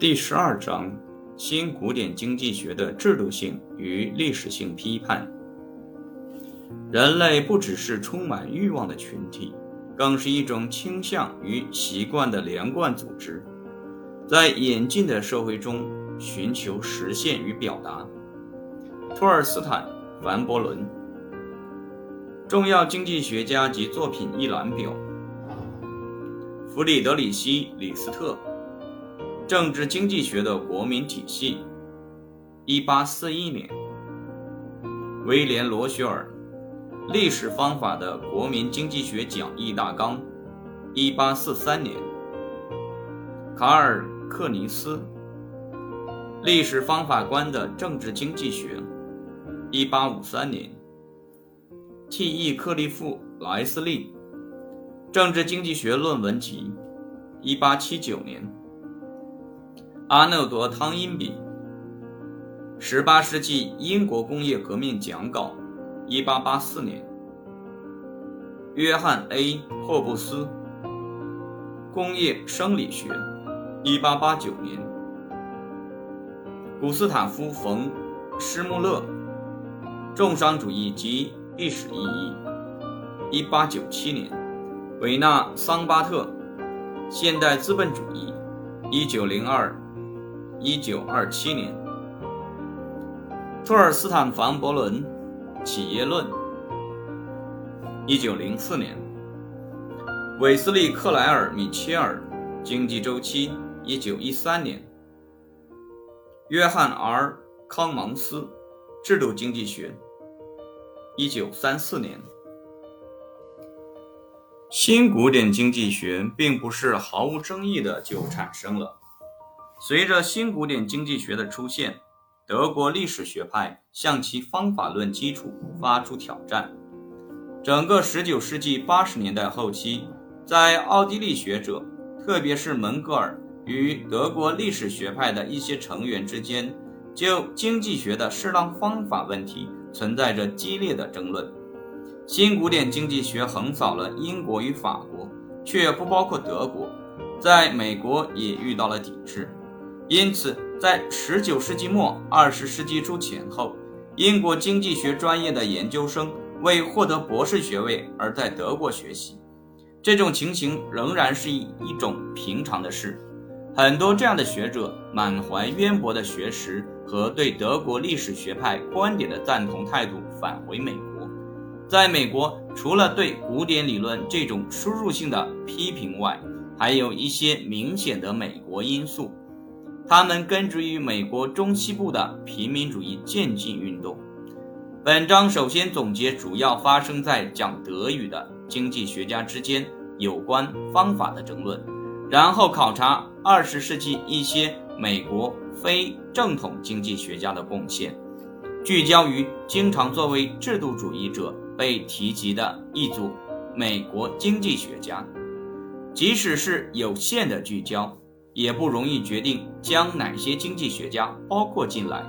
第十二章：新古典经济学的制度性与历史性批判。人类不只是充满欲望的群体，更是一种倾向与习惯的连贯组织，在演进的社会中寻求实现与表达。托尔斯坦、凡伯伦，重要经济学家及作品一览表。弗里德里希·李斯特。政治经济学的国民体系，一八四一年；威廉·罗雪尔《历史方法的国民经济学讲义大纲》，一八四三年；卡尔·克尼斯《历史方法观的政治经济学》，一八五三年；T.E. 克利夫·莱斯利《政治经济学论文集》，一八七九年。阿诺德·汤因比，《十八世纪英国工业革命讲稿》，一八八四年；约翰 ·A· 霍布斯，《工业生理学》，一八八九年；古斯塔夫·冯·施穆勒，《重商主义及历史意义》，一八九七年；维纳·桑巴特，《现代资本主义》，一九零二。一九二七年，托尔斯坦·凡伯伦《企业论》；一九零四年，韦斯利·克莱尔·米切尔《经济周期》；一九一三年，约翰 ·R· 康芒斯《制度经济学》；一九三四年，新古典经济学并不是毫无争议的就产生了。随着新古典经济学的出现，德国历史学派向其方法论基础发出挑战。整个19世纪80年代后期，在奥地利学者，特别是门格尔与德国历史学派的一些成员之间，就经济学的适当方法问题存在着激烈的争论。新古典经济学横扫了英国与法国，却不包括德国，在美国也遇到了抵制。因此，在19世纪末、20世纪初前后，英国经济学专业的研究生为获得博士学位而在德国学习。这种情形仍然是一一种平常的事。很多这样的学者满怀渊博的学识和对德国历史学派观点的赞同态度返回美国。在美国，除了对古典理论这种输入性的批评外，还有一些明显的美国因素。他们根植于美国中西部的平民主义渐进运动。本章首先总结主要发生在讲德语的经济学家之间有关方法的争论，然后考察二十世纪一些美国非正统经济学家的贡献，聚焦于经常作为制度主义者被提及的一组美国经济学家，即使是有限的聚焦。也不容易决定将哪些经济学家包括进来。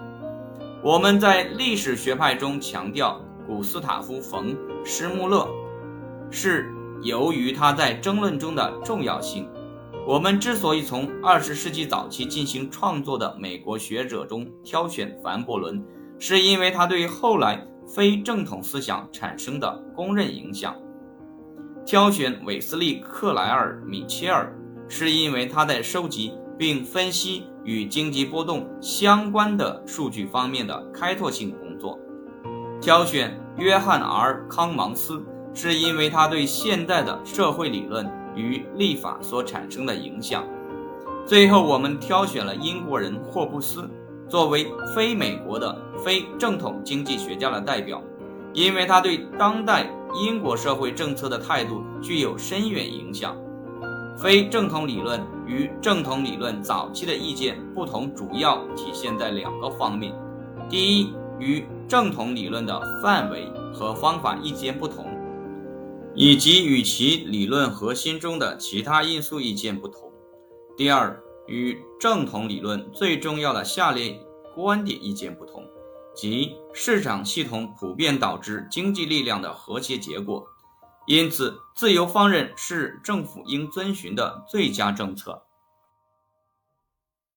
我们在历史学派中强调古斯塔夫·冯·施穆勒，是由于他在争论中的重要性。我们之所以从二十世纪早期进行创作的美国学者中挑选凡伯伦，是因为他对后来非正统思想产生的公认影响。挑选韦斯利·克莱尔·米切尔。是因为他在收集并分析与经济波动相关的数据方面的开拓性工作。挑选约翰 ·R· 康芒斯，是因为他对现代的社会理论与立法所产生的影响。最后，我们挑选了英国人霍布斯，作为非美国的非正统经济学家的代表，因为他对当代英国社会政策的态度具有深远影响。非正统理论与正统理论早期的意见不同，主要体现在两个方面：第一，与正统理论的范围和方法意见不同，以及与其理论核心中的其他因素意见不同；第二，与正统理论最重要的下列观点意见不同，即市场系统普遍导致经济力量的和谐结果。因此，自由放任是政府应遵循的最佳政策。